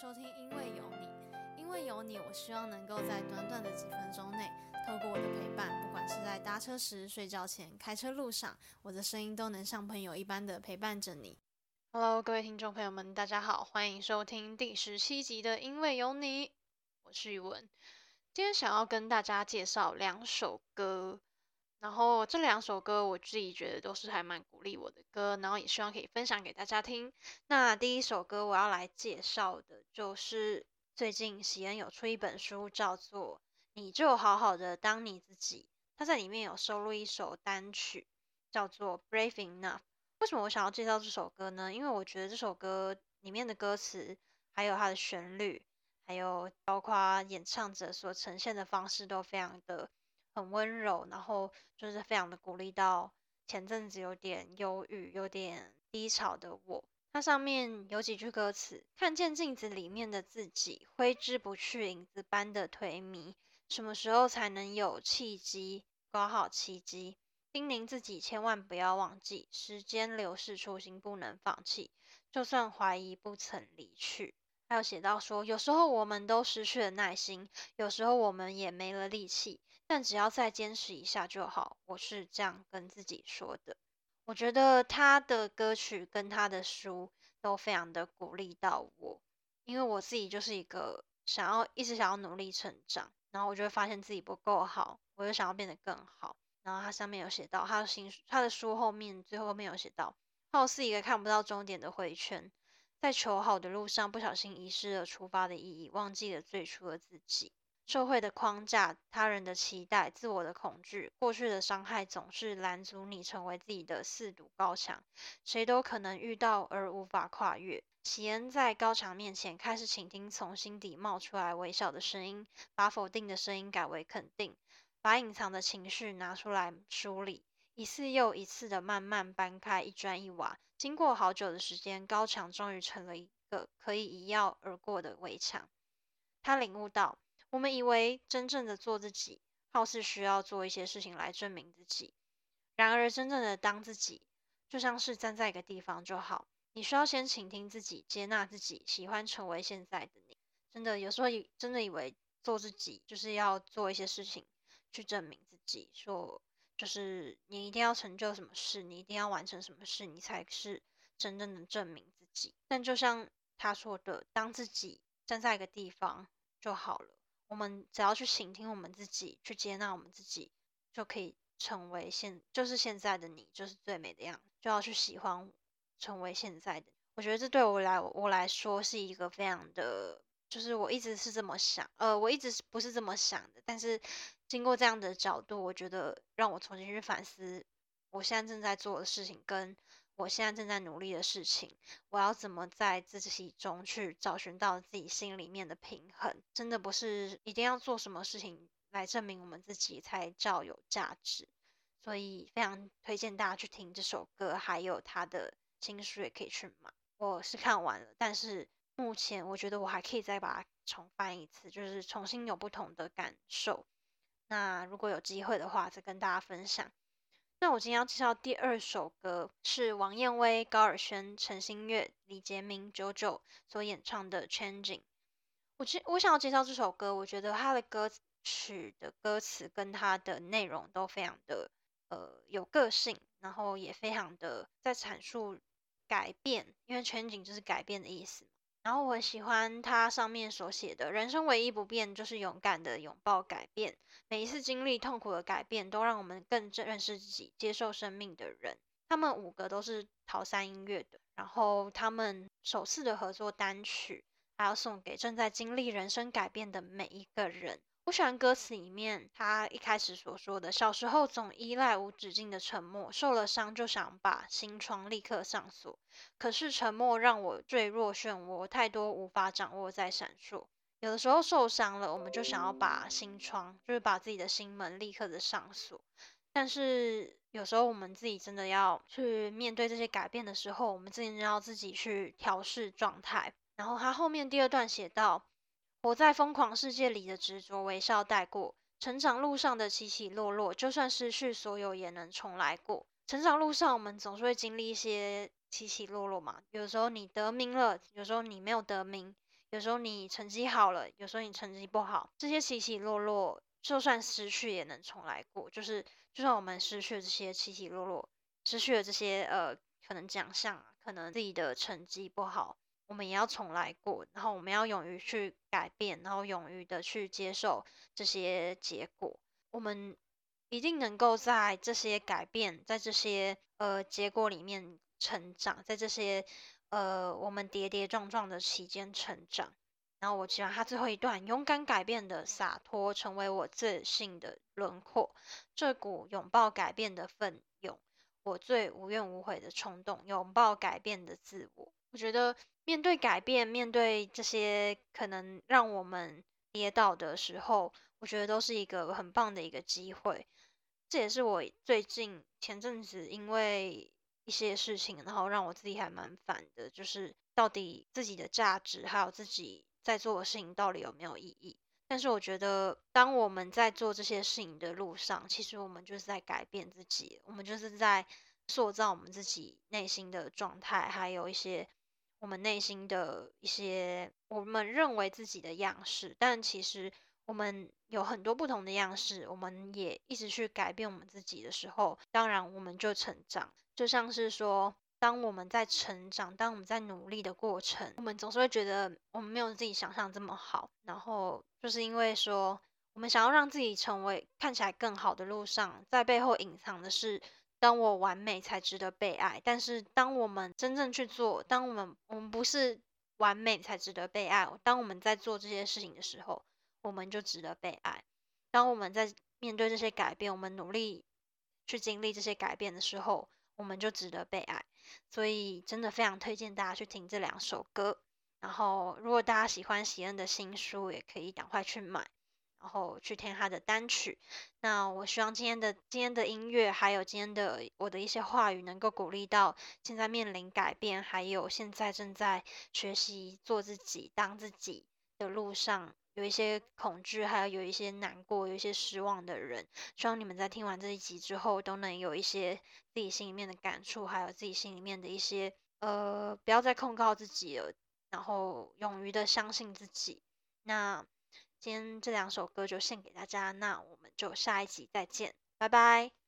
收听，因为有你，因为有你，我希望能够在短短的几分钟内，透过我的陪伴，不管是在搭车时、睡觉前、开车路上，我的声音都能像朋友一般的陪伴着你。Hello，各位听众朋友们，大家好，欢迎收听第十七集的《因为有你》，我是宇文。今天想要跟大家介绍两首歌。然后这两首歌，我自己觉得都是还蛮鼓励我的歌，然后也希望可以分享给大家听。那第一首歌我要来介绍的，就是最近喜恩有出一本书，叫做《你就好好的当你自己》，它在里面有收录一首单曲，叫做《Brave Enough》。为什么我想要介绍这首歌呢？因为我觉得这首歌里面的歌词，还有它的旋律，还有包括演唱者所呈现的方式，都非常的。很温柔，然后就是非常的鼓励到前阵子有点忧郁、有点低潮的我。它上面有几句歌词：看见镜子里面的自己，挥之不去影子般的颓靡。什么时候才能有契机？搞好契机，叮咛自己千万不要忘记，时间流逝，初心不能放弃。就算怀疑，不曾离去。还有写到说，有时候我们都失去了耐心，有时候我们也没了力气。但只要再坚持一下就好，我是这样跟自己说的。我觉得他的歌曲跟他的书都非常的鼓励到我，因为我自己就是一个想要一直想要努力成长，然后我就会发现自己不够好，我就想要变得更好。然后他上面有写到他的新书他的书后面最后面有写到，好似一个看不到终点的回圈，在求好的路上不小心遗失了出发的意义，忘记了最初的自己。社会的框架、他人的期待、自我的恐惧、过去的伤害，总是拦阻你成为自己的四堵高墙。谁都可能遇到而无法跨越。喜恩在高墙面前开始倾听从心底冒出来微小的声音，把否定的声音改为肯定，把隐藏的情绪拿出来梳理，一次又一次的慢慢搬开一砖一瓦。经过好久的时间，高墙终于成了一个可以一跃而过的围墙。他领悟到。我们以为真正的做自己，好似需要做一些事情来证明自己。然而，真正的当自己，就像是站在一个地方就好。你需要先倾听自己，接纳自己，喜欢成为现在的你。真的，有时候以真的以为做自己就是要做一些事情去证明自己，说就是你一定要成就什么事，你一定要完成什么事，你才是真正的证明自己。但就像他说的，当自己站在一个地方就好了。我们只要去倾听我们自己，去接纳我们自己，就可以成为现就是现在的你，就是最美的样子。就要去喜欢成为现在的。我觉得这对我来我来说是一个非常的，就是我一直是这么想，呃，我一直不是这么想的。但是经过这样的角度，我觉得让我重新去反思我现在正在做的事情跟。我现在正在努力的事情，我要怎么在自己中去找寻到自己心里面的平衡？真的不是一定要做什么事情来证明我们自己才叫有价值。所以非常推荐大家去听这首歌，还有他的新书也可以去买。我是看完了，但是目前我觉得我还可以再把它重翻一次，就是重新有不同的感受。那如果有机会的话，再跟大家分享。那我今天要介绍第二首歌，是王燕威、高尔宣、陈星月、李杰明、九九所演唱的《Changing》。我我想要介绍这首歌，我觉得它的歌曲的歌词跟它的内容都非常的呃有个性，然后也非常的在阐述改变，因为 Changing 就是改变的意思。然后我很喜欢它上面所写的：人生唯一不变就是勇敢的拥抱改变。每一次经历痛苦的改变，都让我们更认识自己、接受生命的人。他们五个都是桃三音乐的，然后他们首次的合作单曲，还要送给正在经历人生改变的每一个人。我喜欢歌词里面他一开始所说的：“小时候总依赖无止境的沉默，受了伤就想把心窗立刻上锁。可是沉默让我坠入漩涡，太多无法掌握在闪烁。有的时候受伤了，我们就想要把心窗，就是把自己的心门立刻的上锁。但是有时候我们自己真的要去面对这些改变的时候，我们自己要自己去调试状态。然后他后面第二段写到。活在疯狂世界里的执着，微笑带过；成长路上的起起落落，就算失去所有，也能重来过。成长路上，我们总是会经历一些起起落落嘛。有时候你得名了，有时候你没有得名；有时候你成绩好了，有时候你成绩不好，这些起起落落，就算失去也能重来过。就是就算我们失去了这些起起落落，失去了这些呃可能奖项，可能自己的成绩不好，我们也要重来过。然后我们要勇于去改变，然后勇于的去接受这些结果。我们一定能够在这些改变，在这些呃结果里面成长，在这些。呃，我们跌跌撞撞的期间成长，然后我希望他最后一段勇敢改变的洒脱，成为我自信的轮廓。这股拥抱改变的奋勇，我最无怨无悔的冲动，拥抱改变的自我。我觉得面对改变，面对这些可能让我们跌倒的时候，我觉得都是一个很棒的一个机会。这也是我最近前阵子因为。一些事情，然后让我自己还蛮烦的，就是到底自己的价值，还有自己在做的事情到底有没有意义？但是我觉得，当我们在做这些事情的路上，其实我们就是在改变自己，我们就是在塑造我们自己内心的状态，还有一些我们内心的一些我们认为自己的样式。但其实我们有很多不同的样式，我们也一直去改变我们自己的时候，当然我们就成长。就像是说，当我们在成长，当我们在努力的过程，我们总是会觉得我们没有自己想象这么好。然后就是因为说，我们想要让自己成为看起来更好的路上，在背后隐藏的是，当我完美才值得被爱。但是当我们真正去做，当我们我们不是完美才值得被爱，当我们在做这些事情的时候，我们就值得被爱。当我们在面对这些改变，我们努力去经历这些改变的时候。我们就值得被爱，所以真的非常推荐大家去听这两首歌。然后，如果大家喜欢喜恩的新书，也可以赶快去买，然后去听他的单曲。那我希望今天的今天的音乐，还有今天的我的一些话语，能够鼓励到现在面临改变，还有现在正在学习做自己、当自己的路上。有一些恐惧，还有有一些难过，有一些失望的人，希望你们在听完这一集之后，都能有一些自己心里面的感触，还有自己心里面的一些呃，不要再控告自己了，然后勇于的相信自己。那今天这两首歌就献给大家，那我们就下一集再见，拜拜。